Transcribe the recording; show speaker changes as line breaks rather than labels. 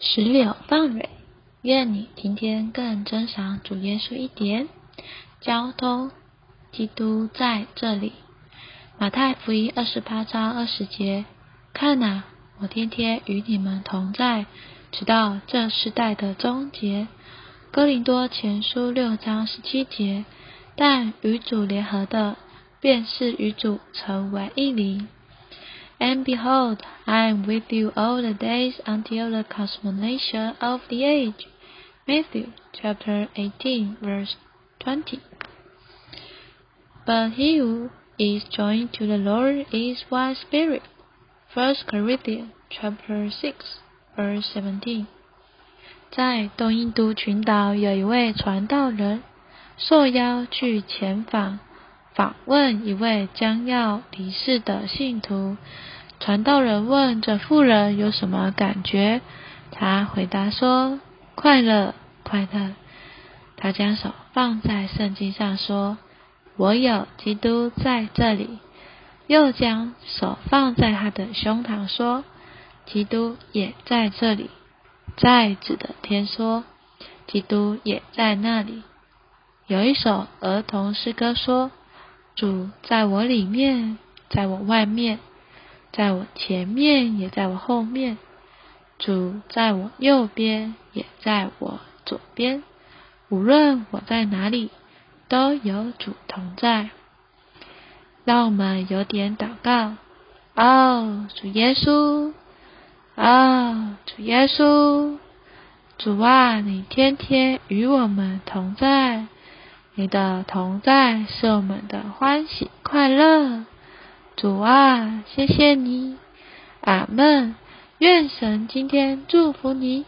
石榴放蕊，愿你今天更珍赏主耶稣一点。交通，基督在这里。马太福音二十八章二十节，看哪，我天天与你们同在，直到这世代的终结。哥林多前书六章十七节，但与主联合的，便是与主成为一灵。And behold, I am with you all the days until the consummation of the age. Matthew chapter 18, verse 20. But he who is joined to the Lord is one spirit. 1 Corinthians chapter 6, verse 17. 在东印度群岛有一位传道人，受邀去前访 访问一位将要离世的信徒，传道人问这妇人有什么感觉？他回答说：“快乐，快乐。”他将手放在圣经上说：“我有基督在这里。”又将手放在他的胸膛说：“基督也在这里。”在指的天说：“基督也在那里。”有一首儿童诗歌说。主在我里面，在我外面，在我前面，也在我后面。主在我右边，也在我左边。无论我在哪里，都有主同在。让我们有点祷告。哦，主耶稣，哦，主耶稣，主啊，你天天与我们同在。你的同在是我们的欢喜快乐，主啊，谢谢你，阿门。愿神今天祝福你。